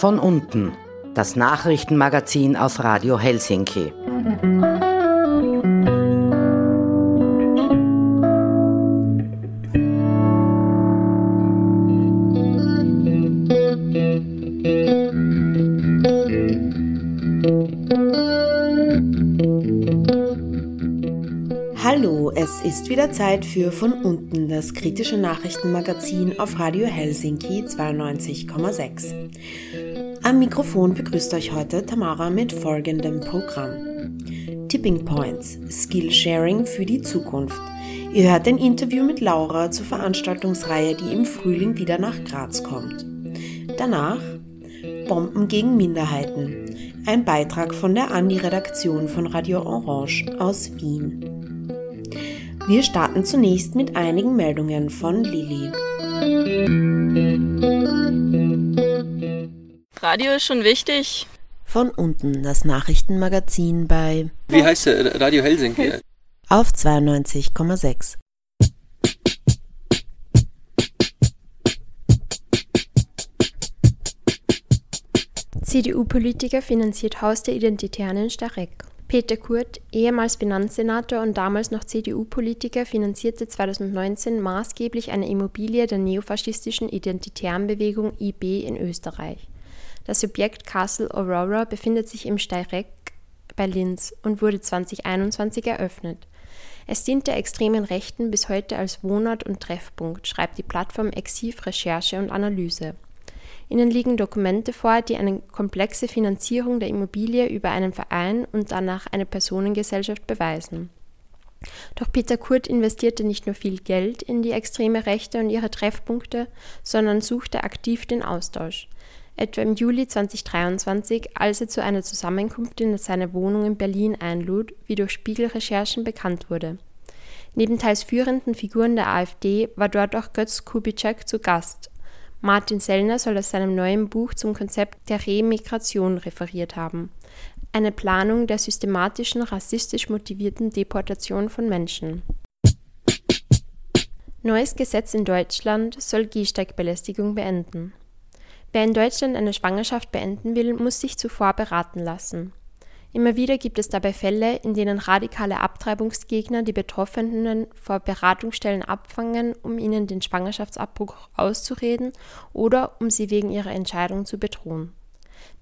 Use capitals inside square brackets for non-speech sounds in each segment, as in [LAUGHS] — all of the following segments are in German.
Von unten, das Nachrichtenmagazin auf Radio Helsinki. Es ist wieder Zeit für Von unten, das kritische Nachrichtenmagazin auf Radio Helsinki 92,6. Am Mikrofon begrüßt euch heute Tamara mit folgendem Programm. Tipping Points, Skillsharing für die Zukunft. Ihr hört ein Interview mit Laura zur Veranstaltungsreihe, die im Frühling wieder nach Graz kommt. Danach Bomben gegen Minderheiten. Ein Beitrag von der Andi-Redaktion von Radio Orange aus Wien. Wir starten zunächst mit einigen Meldungen von Lilly. Radio ist schon wichtig. Von unten das Nachrichtenmagazin bei Wie heißt der? Radio Helsinki. auf 92,6. CDU-Politiker finanziert Haus der Identitären in Starek. Peter Kurt, ehemals Finanzsenator und damals noch CDU-Politiker, finanzierte 2019 maßgeblich eine Immobilie der neofaschistischen Identitären Bewegung IB in Österreich. Das Subjekt Castle Aurora befindet sich im Steyrek bei Linz und wurde 2021 eröffnet. Es dient der extremen Rechten bis heute als Wohnort und Treffpunkt, schreibt die Plattform Exiv Recherche und Analyse. Ihnen liegen Dokumente vor, die eine komplexe Finanzierung der Immobilie über einen Verein und danach eine Personengesellschaft beweisen. Doch Peter Kurt investierte nicht nur viel Geld in die extreme Rechte und ihre Treffpunkte, sondern suchte aktiv den Austausch. Etwa im Juli 2023, als er zu einer Zusammenkunft in seine Wohnung in Berlin einlud, wie durch Spiegelrecherchen bekannt wurde. Neben teils führenden Figuren der AfD war dort auch Götz Kubitschek zu Gast, Martin Sellner soll aus seinem neuen Buch zum Konzept der Remigration referiert haben. Eine Planung der systematischen rassistisch motivierten Deportation von Menschen. Neues Gesetz in Deutschland soll Gehsteigbelästigung beenden. Wer in Deutschland eine Schwangerschaft beenden will, muss sich zuvor beraten lassen. Immer wieder gibt es dabei Fälle, in denen radikale Abtreibungsgegner die Betroffenen vor Beratungsstellen abfangen, um ihnen den Schwangerschaftsabbruch auszureden oder um sie wegen ihrer Entscheidung zu bedrohen.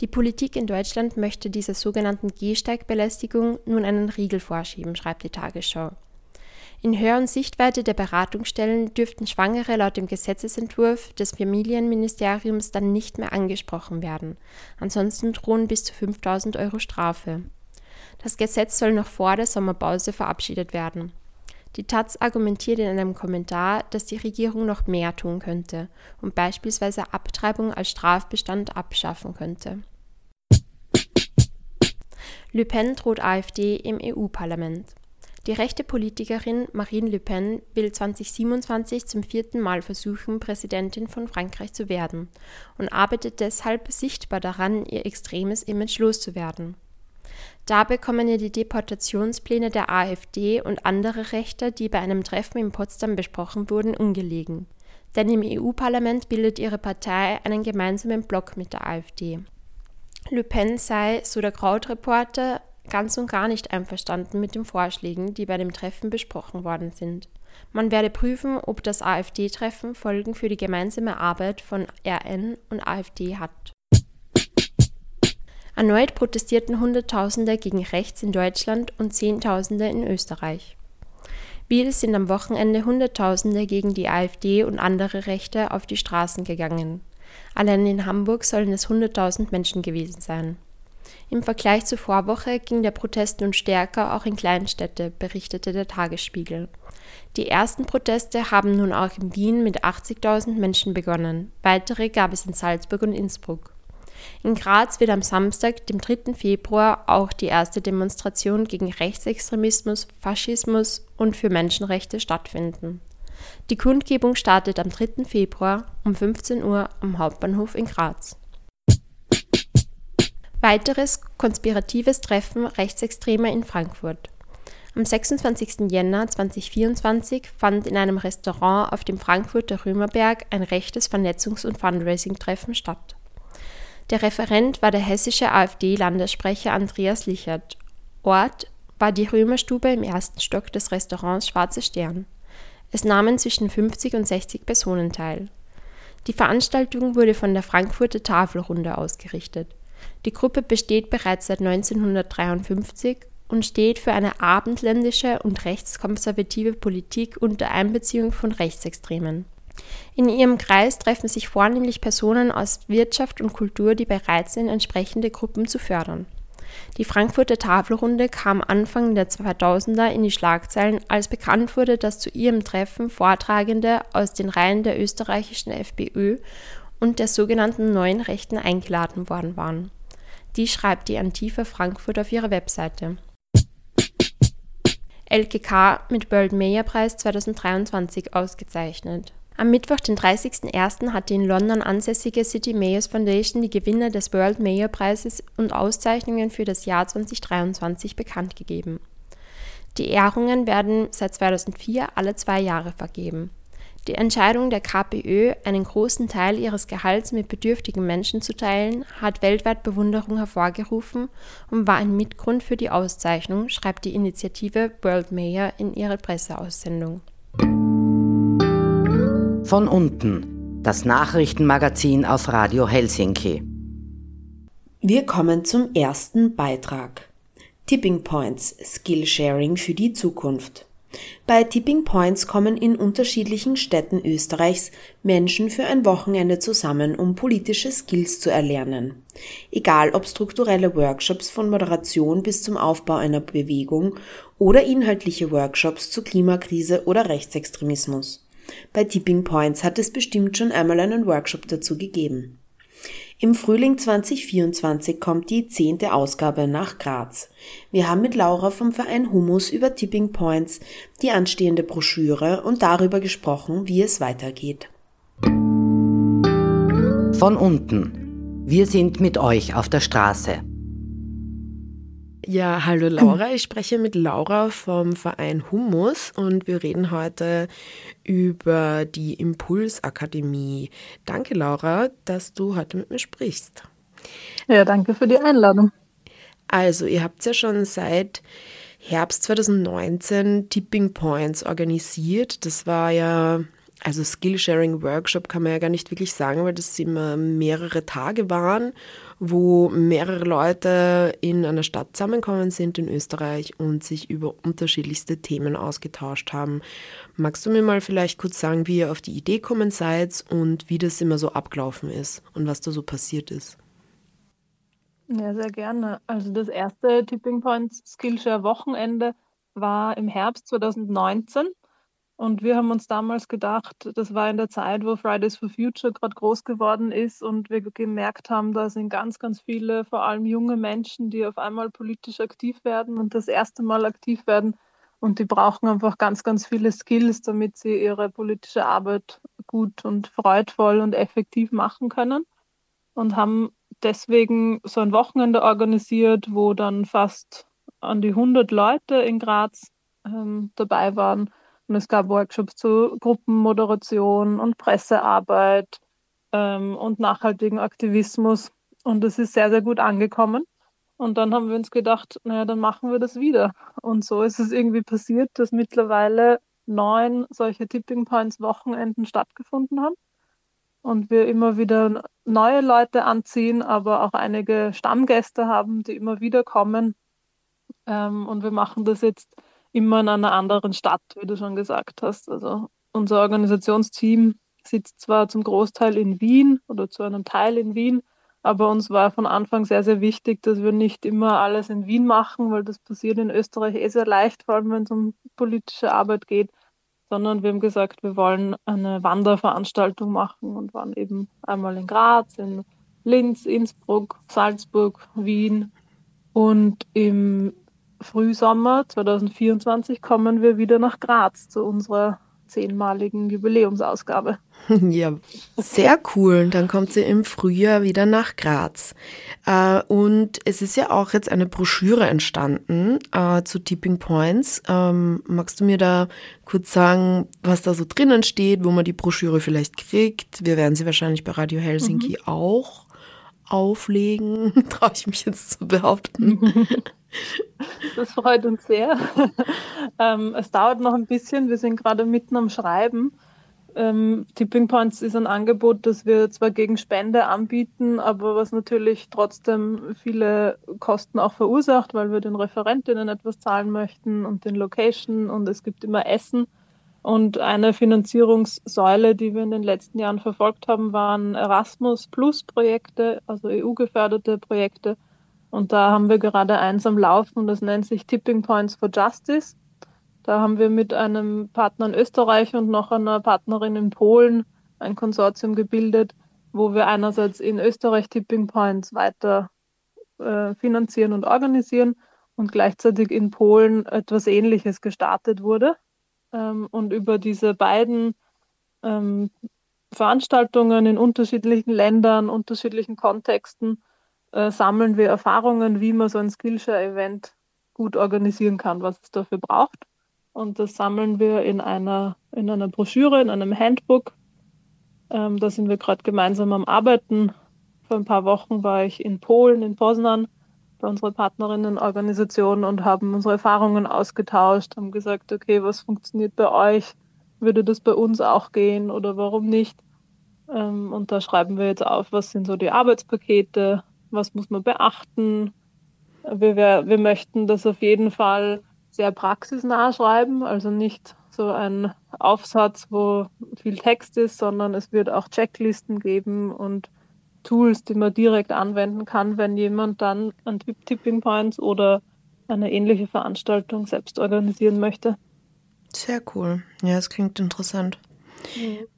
Die Politik in Deutschland möchte dieser sogenannten Gehsteigbelästigung nun einen Riegel vorschieben, schreibt die Tagesschau. In Hör- und Sichtweite der Beratungsstellen dürften Schwangere laut dem Gesetzesentwurf des Familienministeriums dann nicht mehr angesprochen werden. Ansonsten drohen bis zu 5000 Euro Strafe. Das Gesetz soll noch vor der Sommerpause verabschiedet werden. Die Taz argumentiert in einem Kommentar, dass die Regierung noch mehr tun könnte und beispielsweise Abtreibung als Strafbestand abschaffen könnte. Le Pen droht AfD im EU-Parlament. Die rechte Politikerin Marine Le Pen will 2027 zum vierten Mal versuchen, Präsidentin von Frankreich zu werden und arbeitet deshalb sichtbar daran, ihr extremes Image loszuwerden. Dabei kommen ihr die Deportationspläne der AfD und andere Rechte, die bei einem Treffen in Potsdam besprochen wurden, ungelegen. Denn im EU-Parlament bildet ihre Partei einen gemeinsamen Block mit der AfD. Le Pen sei, so der Krautreporter, ganz und gar nicht einverstanden mit den Vorschlägen, die bei dem Treffen besprochen worden sind. Man werde prüfen, ob das AfD-Treffen Folgen für die gemeinsame Arbeit von RN und AfD hat. Erneut protestierten Hunderttausende gegen rechts in Deutschland und Zehntausende in Österreich. Wieder sind am Wochenende Hunderttausende gegen die AfD und andere Rechte auf die Straßen gegangen. Allein in Hamburg sollen es 100.000 Menschen gewesen sein. Im Vergleich zur Vorwoche ging der Protest nun stärker auch in Kleinstädte, berichtete der Tagesspiegel. Die ersten Proteste haben nun auch in Wien mit 80.000 Menschen begonnen. Weitere gab es in Salzburg und Innsbruck. In Graz wird am Samstag, dem 3. Februar, auch die erste Demonstration gegen Rechtsextremismus, Faschismus und für Menschenrechte stattfinden. Die Kundgebung startet am 3. Februar um 15 Uhr am Hauptbahnhof in Graz. Weiteres konspiratives Treffen Rechtsextremer in Frankfurt. Am 26. Jänner 2024 fand in einem Restaurant auf dem Frankfurter Römerberg ein rechtes Vernetzungs- und Fundraising-Treffen statt. Der Referent war der hessische AfD-Landessprecher Andreas Lichert. Ort war die Römerstube im ersten Stock des Restaurants Schwarze Stern. Es nahmen zwischen 50 und 60 Personen teil. Die Veranstaltung wurde von der Frankfurter Tafelrunde ausgerichtet. Die Gruppe besteht bereits seit 1953 und steht für eine abendländische und rechtskonservative Politik unter Einbeziehung von Rechtsextremen. In ihrem Kreis treffen sich vornehmlich Personen aus Wirtschaft und Kultur, die bereit sind, entsprechende Gruppen zu fördern. Die Frankfurter Tafelrunde kam Anfang der 2000er in die Schlagzeilen, als bekannt wurde, dass zu ihrem Treffen Vortragende aus den Reihen der österreichischen FPÖ und der sogenannten Neuen Rechten eingeladen worden waren. Die schreibt die Antifa Frankfurt auf ihrer Webseite. LKK mit World Mayor Preis 2023 ausgezeichnet. Am Mittwoch, den 30.01., hat die in London ansässige City Mayors Foundation die Gewinner des World Mayor Preises und Auszeichnungen für das Jahr 2023 bekannt gegeben. Die Ehrungen werden seit 2004 alle zwei Jahre vergeben. Die Entscheidung der KPÖ, einen großen Teil ihres Gehalts mit bedürftigen Menschen zu teilen, hat weltweit Bewunderung hervorgerufen und war ein Mitgrund für die Auszeichnung, schreibt die Initiative World Mayor in ihrer Presseaussendung. Von unten, das Nachrichtenmagazin auf Radio Helsinki. Wir kommen zum ersten Beitrag. Tipping Points Skillsharing für die Zukunft. Bei Tipping Points kommen in unterschiedlichen Städten Österreichs Menschen für ein Wochenende zusammen, um politische Skills zu erlernen. Egal ob strukturelle Workshops von Moderation bis zum Aufbau einer Bewegung oder inhaltliche Workshops zur Klimakrise oder Rechtsextremismus. Bei Tipping Points hat es bestimmt schon einmal einen Workshop dazu gegeben. Im Frühling 2024 kommt die zehnte Ausgabe nach Graz. Wir haben mit Laura vom Verein Humus über Tipping Points, die anstehende Broschüre und darüber gesprochen, wie es weitergeht. Von unten. Wir sind mit euch auf der Straße. Ja, hallo Laura. Ich spreche mit Laura vom Verein Humus und wir reden heute über die Impulsakademie. Danke, Laura, dass du heute mit mir sprichst. Ja, danke für die Einladung. Also, ihr habt ja schon seit Herbst 2019 Tipping Points organisiert. Das war ja also Skillsharing Workshop kann man ja gar nicht wirklich sagen, weil das immer mehrere Tage waren, wo mehrere Leute in einer Stadt zusammengekommen sind in Österreich und sich über unterschiedlichste Themen ausgetauscht haben. Magst du mir mal vielleicht kurz sagen, wie ihr auf die Idee kommen seid und wie das immer so abgelaufen ist und was da so passiert ist? Ja, sehr gerne. Also das erste Tipping Points Skillshare Wochenende war im Herbst 2019 und wir haben uns damals gedacht, das war in der Zeit, wo Fridays for Future gerade groß geworden ist und wir gemerkt haben, da sind ganz, ganz viele, vor allem junge Menschen, die auf einmal politisch aktiv werden und das erste Mal aktiv werden. Und die brauchen einfach ganz, ganz viele Skills, damit sie ihre politische Arbeit gut und freudvoll und effektiv machen können. Und haben deswegen so ein Wochenende organisiert, wo dann fast an die 100 Leute in Graz ähm, dabei waren und es gab Workshops zu Gruppenmoderation und Pressearbeit ähm, und nachhaltigen Aktivismus. Und es ist sehr, sehr gut angekommen. Und dann haben wir uns gedacht, naja, dann machen wir das wieder. Und so ist es irgendwie passiert, dass mittlerweile neun solche Tipping Points Wochenenden stattgefunden haben. Und wir immer wieder neue Leute anziehen, aber auch einige Stammgäste haben, die immer wieder kommen. Ähm, und wir machen das jetzt immer in einer anderen Stadt, wie du schon gesagt hast. Also unser Organisationsteam sitzt zwar zum Großteil in Wien oder zu einem Teil in Wien, aber uns war von Anfang sehr, sehr wichtig, dass wir nicht immer alles in Wien machen, weil das passiert in Österreich eh sehr leicht, vor allem wenn es um politische Arbeit geht, sondern wir haben gesagt, wir wollen eine Wanderveranstaltung machen und waren eben einmal in Graz, in Linz, Innsbruck, Salzburg, Wien und im Frühsommer 2024 kommen wir wieder nach Graz zu unserer zehnmaligen Jubiläumsausgabe. [LAUGHS] Ja, sehr cool. Dann kommt sie im Frühjahr wieder nach Graz. Äh, und es ist ja auch jetzt eine Broschüre entstanden äh, zu Tipping Points. Ähm, magst du mir da kurz sagen, was da so drinnen steht, wo man die Broschüre vielleicht kriegt? Wir werden sie wahrscheinlich bei Radio Helsinki mhm. auch auflegen, [LAUGHS] traue ich mich jetzt zu behaupten. [LAUGHS] Das freut uns sehr. [LAUGHS] Ähm, es dauert noch ein bisschen, wir sind gerade mitten am Schreiben. Ähm, Tipping Points ist ein Angebot, das wir zwar gegen Spende anbieten, aber was natürlich trotzdem viele Kosten auch verursacht, weil wir den Referentinnen etwas zahlen möchten und den Location und es gibt immer Essen. Und eine Finanzierungssäule, die wir in den letzten Jahren verfolgt haben, waren Erasmus Plus Projekte, also EU-geförderte Projekte. Und da haben wir gerade eins am Laufen, das nennt sich Tipping Points for Justice. Da haben wir mit einem Partner in Österreich und noch einer Partnerin in Polen ein Konsortium gebildet, wo wir einerseits in Österreich Tipping Points weiter äh, finanzieren und organisieren und gleichzeitig in Polen etwas Ähnliches gestartet wurde. Ähm, und über diese beiden ähm, Veranstaltungen in unterschiedlichen Ländern, unterschiedlichen Kontexten äh, sammeln wir Erfahrungen, wie man so ein Skillshare-Event gut organisieren kann, was es dafür braucht. Und das sammeln wir in einer, in einer Broschüre, in einem Handbook. Ähm, da sind wir gerade gemeinsam am Arbeiten. Vor ein paar Wochen war ich in Polen, in Poznan bei unserer Partnerinnenorganisation und haben unsere Erfahrungen ausgetauscht, haben gesagt, okay, was funktioniert bei euch? Würde das bei uns auch gehen oder warum nicht? Ähm, und da schreiben wir jetzt auf, was sind so die Arbeitspakete, was muss man beachten. Wir, wir möchten das auf jeden Fall sehr praxisnah schreiben, also nicht so ein Aufsatz, wo viel Text ist, sondern es wird auch Checklisten geben und Tools, die man direkt anwenden kann, wenn jemand dann an Tipping Points oder eine ähnliche Veranstaltung selbst organisieren möchte. Sehr cool. Ja, es klingt interessant.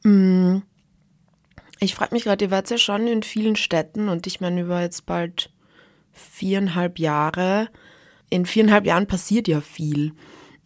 Mhm. Ich frage mich gerade, ihr wart ja schon in vielen Städten und ich meine, über jetzt bald viereinhalb Jahre. In viereinhalb Jahren passiert ja viel.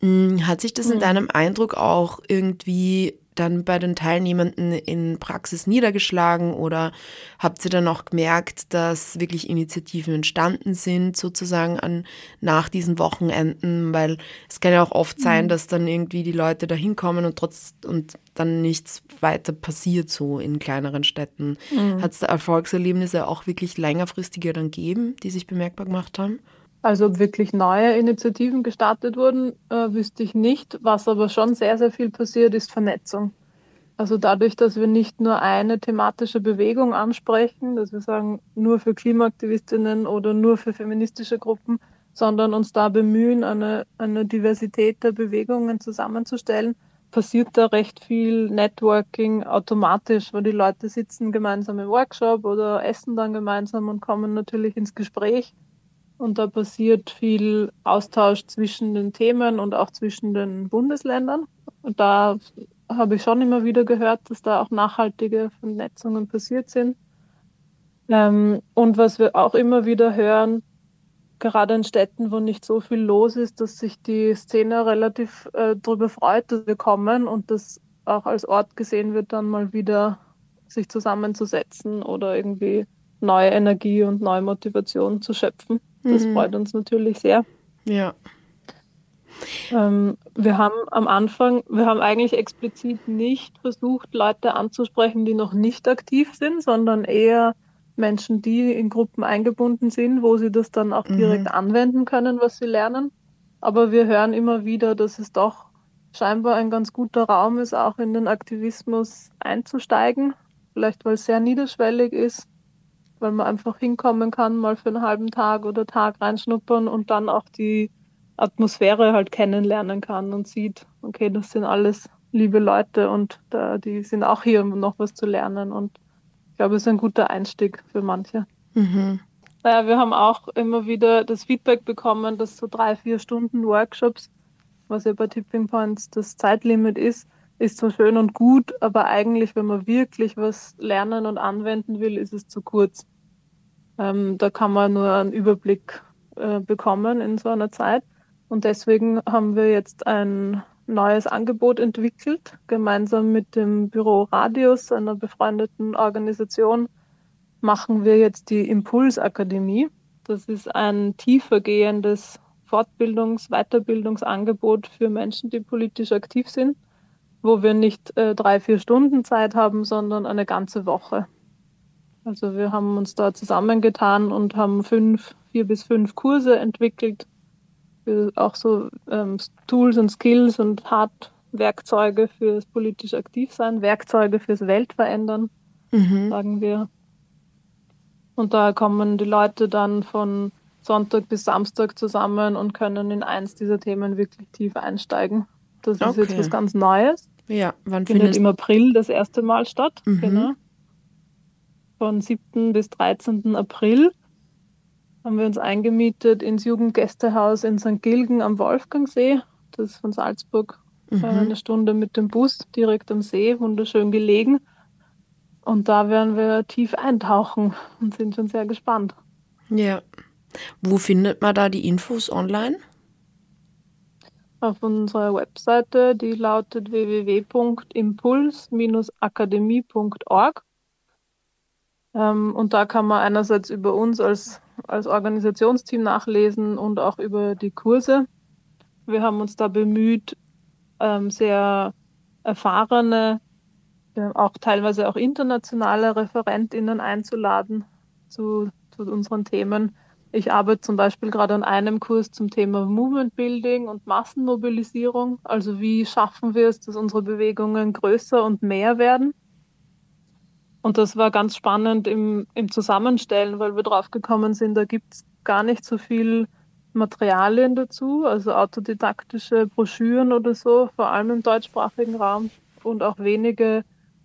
Mm, hat sich das in mhm. deinem Eindruck auch irgendwie dann bei den Teilnehmenden in Praxis niedergeschlagen oder habt ihr dann auch gemerkt, dass wirklich Initiativen entstanden sind, sozusagen an, nach diesen Wochenenden? Weil es kann ja auch oft sein, mhm. dass dann irgendwie die Leute da hinkommen und trotz und dann nichts weiter passiert so in kleineren Städten. Mhm. Hat es da Erfolgserlebnisse auch wirklich längerfristiger dann gegeben, die sich bemerkbar gemacht haben? Also ob wirklich neue Initiativen gestartet wurden, äh, wüsste ich nicht. Was aber schon sehr, sehr viel passiert, ist Vernetzung. Also dadurch, dass wir nicht nur eine thematische Bewegung ansprechen, dass wir sagen, nur für Klimaaktivistinnen oder nur für feministische Gruppen, sondern uns da bemühen, eine, eine Diversität der Bewegungen zusammenzustellen, passiert da recht viel Networking automatisch, weil die Leute sitzen gemeinsam im Workshop oder essen dann gemeinsam und kommen natürlich ins Gespräch und da passiert viel Austausch zwischen den Themen und auch zwischen den Bundesländern. Und da habe ich schon immer wieder gehört, dass da auch nachhaltige Vernetzungen passiert sind. Ähm, und was wir auch immer wieder hören, gerade in Städten, wo nicht so viel los ist, dass sich die Szene relativ äh, darüber freut, dass wir kommen und das auch als Ort gesehen wird, dann mal wieder sich zusammenzusetzen oder irgendwie neue Energie und neue Motivation zu schöpfen. Das mhm. freut uns natürlich sehr. Ja. Ähm, wir haben am Anfang, wir haben eigentlich explizit nicht versucht, Leute anzusprechen, die noch nicht aktiv sind, sondern eher Menschen, die in Gruppen eingebunden sind, wo sie das dann auch direkt mhm. anwenden können, was sie lernen. Aber wir hören immer wieder, dass es doch scheinbar ein ganz guter Raum ist, auch in den Aktivismus einzusteigen. Vielleicht weil es sehr niederschwellig ist weil man einfach hinkommen kann, mal für einen halben Tag oder Tag reinschnuppern und dann auch die Atmosphäre halt kennenlernen kann und sieht, okay, das sind alles liebe Leute und da, die sind auch hier, um noch was zu lernen. Und ich glaube, es ist ein guter Einstieg für manche. Mhm. Naja, wir haben auch immer wieder das Feedback bekommen, dass so drei, vier Stunden Workshops, was ja bei Tipping Points das Zeitlimit ist, ist so schön und gut, aber eigentlich, wenn man wirklich was lernen und anwenden will, ist es zu kurz. Ähm, da kann man nur einen Überblick äh, bekommen in so einer Zeit. Und deswegen haben wir jetzt ein neues Angebot entwickelt, gemeinsam mit dem Büro Radius, einer befreundeten Organisation, machen wir jetzt die Impulsakademie. Das ist ein tiefergehendes Fortbildungs-, Weiterbildungsangebot für Menschen, die politisch aktiv sind, wo wir nicht äh, drei, vier Stunden Zeit haben, sondern eine ganze Woche. Also wir haben uns da zusammengetan und haben fünf, vier bis fünf Kurse entwickelt, auch so ähm, Tools und Skills und Hardwerkzeuge fürs politisch Aktivsein, Werkzeuge fürs Weltverändern, mhm. sagen wir. Und da kommen die Leute dann von Sonntag bis Samstag zusammen und können in eins dieser Themen wirklich tief einsteigen. Das ist okay. jetzt was ganz Neues. Ja, wann findet, findet im April das erste Mal statt. Mhm. Genau. Von 7. bis 13. April haben wir uns eingemietet ins Jugendgästehaus in St. Gilgen am Wolfgangsee. Das ist von Salzburg mhm. eine Stunde mit dem Bus direkt am See, wunderschön gelegen. Und da werden wir tief eintauchen und sind schon sehr gespannt. Ja. Wo findet man da die Infos online? Auf unserer Webseite, die lautet www.impuls-akademie.org. Ähm, und da kann man einerseits über uns als, als Organisationsteam nachlesen und auch über die Kurse. Wir haben uns da bemüht, ähm, sehr erfahrene, auch teilweise auch internationale ReferentInnen einzuladen zu, zu unseren Themen. Ich arbeite zum Beispiel gerade an einem Kurs zum Thema Movement Building und Massenmobilisierung. Also wie schaffen wir es, dass unsere Bewegungen größer und mehr werden? Und das war ganz spannend im, im Zusammenstellen, weil wir drauf gekommen sind, da gibt es gar nicht so viel Materialien dazu, also autodidaktische Broschüren oder so, vor allem im deutschsprachigen Raum und auch wenige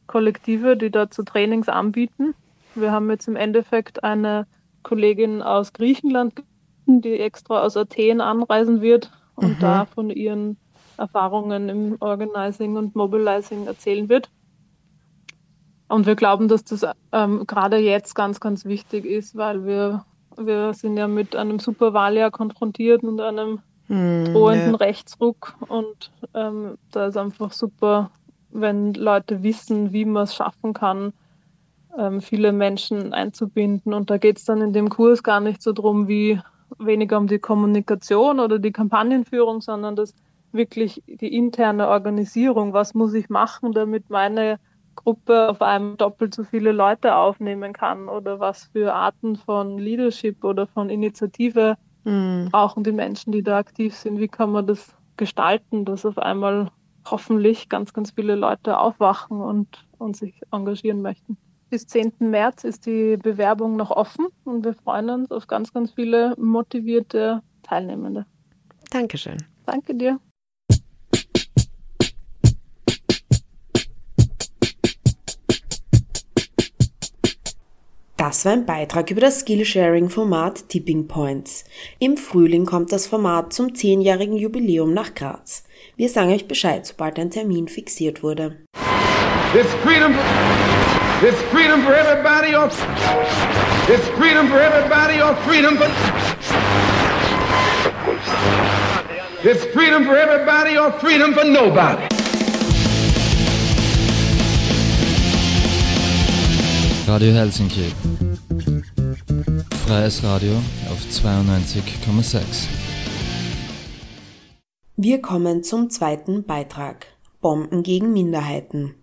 Kollektive, die dazu Trainings anbieten. Wir haben jetzt im Endeffekt eine Kollegin aus Griechenland, die extra aus Athen anreisen wird und mhm. da von ihren Erfahrungen im Organizing und Mobilizing erzählen wird. Und wir glauben, dass das ähm, gerade jetzt ganz, ganz wichtig ist, weil wir, wir sind ja mit einem Superwahljahr konfrontiert und einem hm, drohenden ja. Rechtsruck. Und ähm, da ist einfach super, wenn Leute wissen, wie man es schaffen kann, ähm, viele Menschen einzubinden. Und da geht es dann in dem Kurs gar nicht so drum, wie weniger um die Kommunikation oder die Kampagnenführung, sondern das wirklich die interne Organisierung. Was muss ich machen, damit meine Gruppe auf einmal doppelt so viele Leute aufnehmen kann oder was für Arten von Leadership oder von Initiative mhm. brauchen die Menschen, die da aktiv sind. Wie kann man das gestalten, dass auf einmal hoffentlich ganz, ganz viele Leute aufwachen und, und sich engagieren möchten. Bis 10. März ist die Bewerbung noch offen und wir freuen uns auf ganz, ganz viele motivierte Teilnehmende. Dankeschön. Danke dir. Das war ein Beitrag über das Skillsharing-Format Tipping Points. Im Frühling kommt das Format zum zehnjährigen Jubiläum nach Graz. Wir sagen euch Bescheid, sobald ein Termin fixiert wurde. This freedom, this freedom for everybody or this freedom for everybody or freedom for this freedom for everybody or freedom for nobody. Radio Helsinki. Freies Radio auf 92,6. Wir kommen zum zweiten Beitrag. Bomben gegen Minderheiten.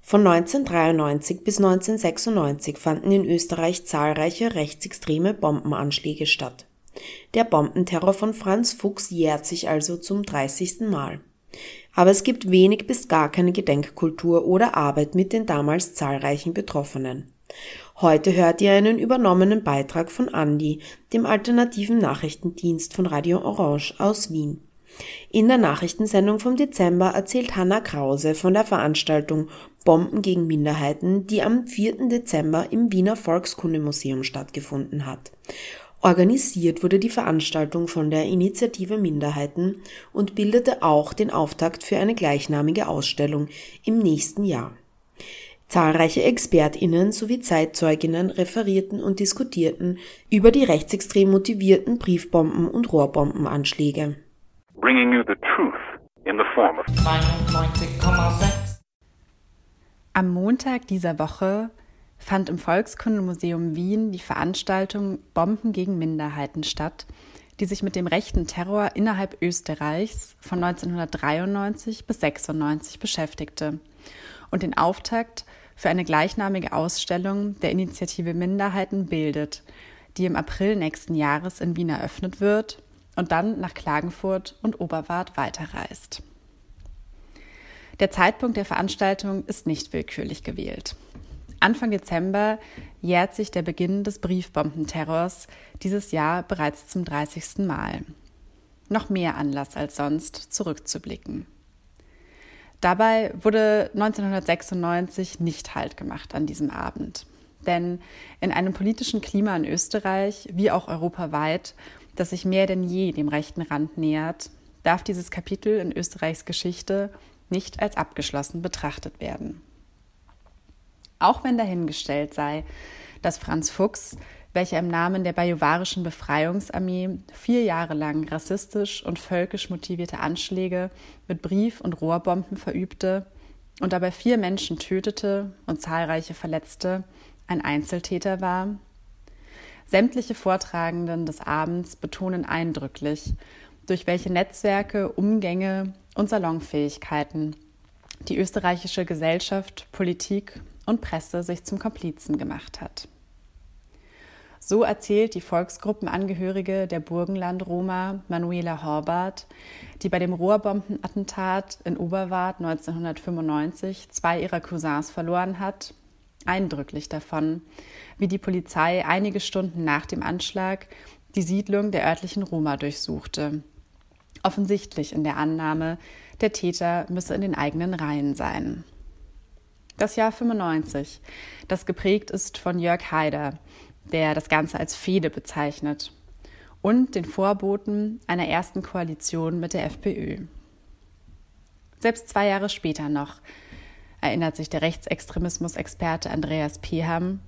Von 1993 bis 1996 fanden in Österreich zahlreiche rechtsextreme Bombenanschläge statt. Der Bombenterror von Franz Fuchs jährt sich also zum 30. Mal. Aber es gibt wenig bis gar keine Gedenkkultur oder Arbeit mit den damals zahlreichen Betroffenen. Heute hört ihr einen übernommenen Beitrag von Andi, dem alternativen Nachrichtendienst von Radio Orange aus Wien. In der Nachrichtensendung vom Dezember erzählt Hanna Krause von der Veranstaltung Bomben gegen Minderheiten, die am 4. Dezember im Wiener Volkskundemuseum stattgefunden hat. Organisiert wurde die Veranstaltung von der Initiative Minderheiten und bildete auch den Auftakt für eine gleichnamige Ausstellung im nächsten Jahr. Zahlreiche ExpertInnen sowie Zeitzeuginnen referierten und diskutierten über die rechtsextrem motivierten Briefbomben- und Rohrbombenanschläge. Bringing you the truth in the form of 92,6. Am Montag dieser Woche fand im Volkskundemuseum Wien die Veranstaltung Bomben gegen Minderheiten statt, die sich mit dem rechten Terror innerhalb Österreichs von 1993 bis 1996 beschäftigte und den Auftakt für eine gleichnamige Ausstellung der Initiative Minderheiten bildet, die im April nächsten Jahres in Wien eröffnet wird und dann nach Klagenfurt und Oberwart weiterreist. Der Zeitpunkt der Veranstaltung ist nicht willkürlich gewählt. Anfang Dezember jährt sich der Beginn des Briefbombenterrors dieses Jahr bereits zum 30. Mal. Noch mehr Anlass als sonst, zurückzublicken. Dabei wurde 1996 nicht Halt gemacht an diesem Abend. Denn in einem politischen Klima in Österreich wie auch europaweit, das sich mehr denn je dem rechten Rand nähert, darf dieses Kapitel in Österreichs Geschichte nicht als abgeschlossen betrachtet werden. Auch wenn dahingestellt sei, dass Franz Fuchs, welcher im Namen der bajuwarischen Befreiungsarmee vier Jahre lang rassistisch und völkisch motivierte Anschläge mit Brief- und Rohrbomben verübte und dabei vier Menschen tötete und zahlreiche verletzte, ein Einzeltäter war. Sämtliche Vortragenden des Abends betonen eindrücklich, durch welche Netzwerke, Umgänge und Salonfähigkeiten die österreichische Gesellschaft, Politik und Presse sich zum Komplizen gemacht hat. So erzählt die Volksgruppenangehörige der Burgenland-Roma Manuela Horbart, die bei dem Rohrbombenattentat in Oberwart 1995 zwei ihrer Cousins verloren hat, eindrücklich davon, wie die Polizei einige Stunden nach dem Anschlag die Siedlung der örtlichen Roma durchsuchte. Offensichtlich in der Annahme, der Täter müsse in den eigenen Reihen sein. Das Jahr 95, das geprägt ist von Jörg Haider, der das Ganze als Fehde bezeichnet, und den Vorboten einer ersten Koalition mit der FPÖ. Selbst zwei Jahre später noch, erinnert sich der Rechtsextremismus-Experte Andreas Peham,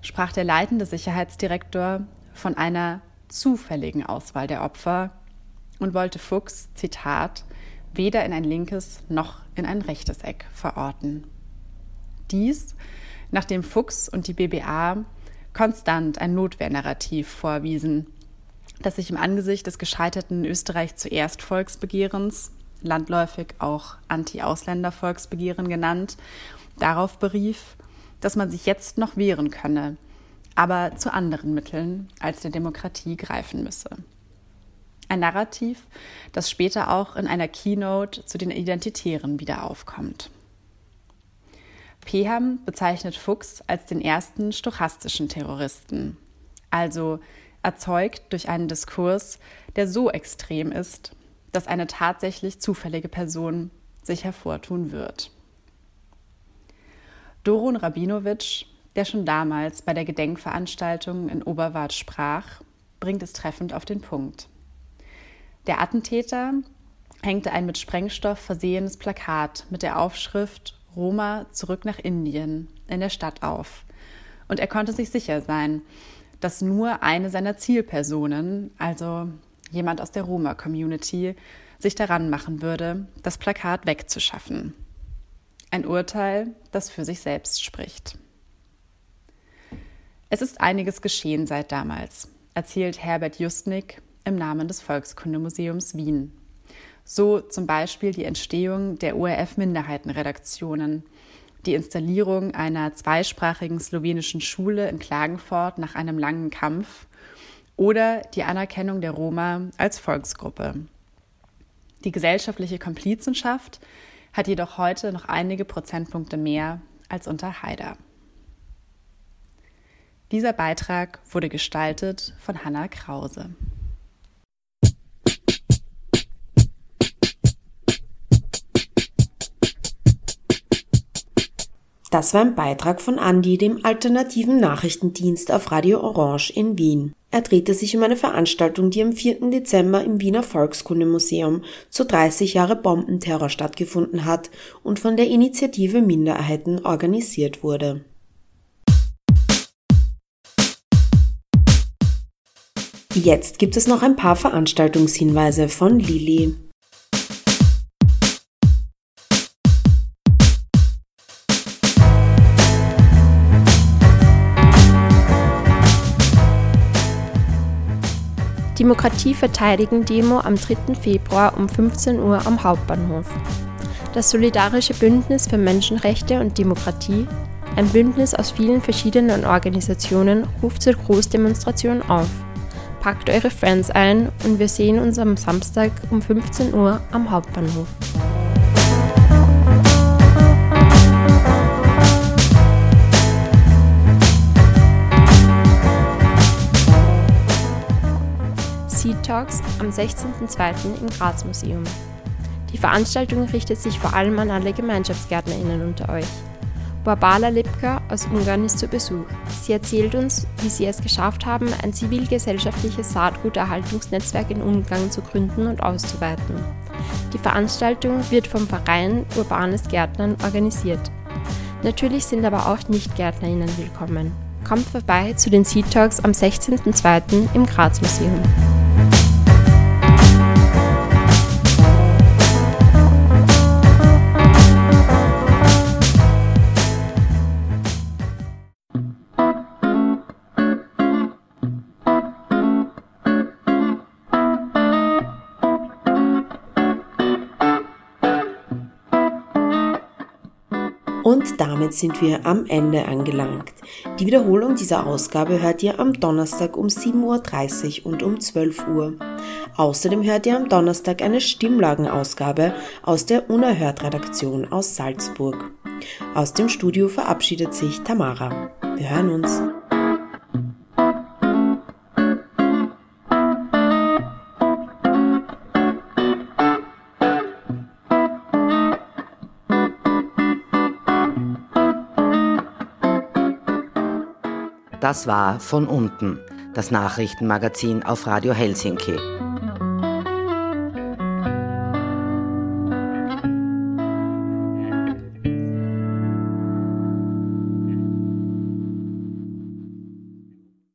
sprach der leitende Sicherheitsdirektor von einer zufälligen Auswahl der Opfer und wollte Fuchs, Zitat, weder in ein linkes noch in ein rechtes Eck verorten. Dies, nachdem Fuchs und die BBA konstant ein Notwehrnarrativ vorwiesen, das sich im Angesicht des gescheiterten Österreich zuerst Volksbegehrens, landläufig auch Anti-Ausländer-Volksbegehren genannt, darauf berief, dass man sich jetzt noch wehren könne, aber zu anderen Mitteln als der Demokratie greifen müsse. Ein Narrativ, das später auch in einer Keynote zu den Identitären wieder aufkommt. Peham bezeichnet Fuchs als den ersten stochastischen Terroristen, also erzeugt durch einen Diskurs, der so extrem ist, dass eine tatsächlich zufällige Person sich hervortun wird. Doron Rabinowitsch, der schon damals bei der Gedenkveranstaltung in Oberwart sprach, bringt es treffend auf den Punkt. Der Attentäter hängte ein mit Sprengstoff versehenes Plakat mit der Aufschrift Roma zurück nach Indien in der Stadt auf. Und er konnte sich sicher sein, dass nur eine seiner Zielpersonen, also jemand aus der Roma-Community, sich daran machen würde, das Plakat wegzuschaffen. Ein Urteil, das für sich selbst spricht. Es ist einiges geschehen seit damals, erzählt Herbert Justnik, im Namen des Volkskundemuseums Wien. So zum Beispiel die Entstehung der ORF-Minderheitenredaktionen, die Installierung einer zweisprachigen slowenischen Schule in Klagenfurt nach einem langen Kampf oder die Anerkennung der Roma als Volksgruppe. Die gesellschaftliche Komplizenschaft hat jedoch heute noch einige Prozentpunkte mehr als unter Haider. Dieser Beitrag wurde gestaltet von Hanna Krause. Das war ein Beitrag von Andi, dem alternativen Nachrichtendienst auf Radio Orange in Wien. Er drehte sich um eine Veranstaltung, die am 4. Dezember im Wiener Volkskundemuseum zu 30 Jahre Bombenterror stattgefunden hat und von der Initiative Minderheiten organisiert wurde. Jetzt gibt es noch ein paar Veranstaltungshinweise von Lili. Demokratie verteidigen Demo am 3. Februar um 15 Uhr am Hauptbahnhof. Das Solidarische Bündnis für Menschenrechte und Demokratie, ein Bündnis aus vielen verschiedenen Organisationen, ruft zur Großdemonstration auf. Packt eure Friends ein und wir sehen uns am Samstag um 15 Uhr am Hauptbahnhof. Talks am 16.02. im Graz Museum. Die Veranstaltung richtet sich vor allem an alle GemeinschaftsgärtnerInnen unter euch. Barbala Lipka aus Ungarn ist zu Besuch. Sie erzählt uns, wie sie es geschafft haben, ein zivilgesellschaftliches Saatguterhaltungsnetzwerk in Ungarn zu gründen und auszuweiten. Die Veranstaltung wird vom Verein Urbanes Gärtnern organisiert. Natürlich sind aber auch Nicht-GärtnerInnen willkommen. Kommt vorbei zu den Seed Talks am 16.02. im Graz Museum. Und damit sind wir am Ende angelangt. Die Wiederholung dieser Ausgabe hört ihr am Donnerstag um 7.30 Uhr und um 12 Uhr. Außerdem hört ihr am Donnerstag eine Stimmlagenausgabe aus der Unerhört-Redaktion aus Salzburg. Aus dem Studio verabschiedet sich Tamara. Wir hören uns. Das war von unten, das Nachrichtenmagazin auf Radio Helsinki.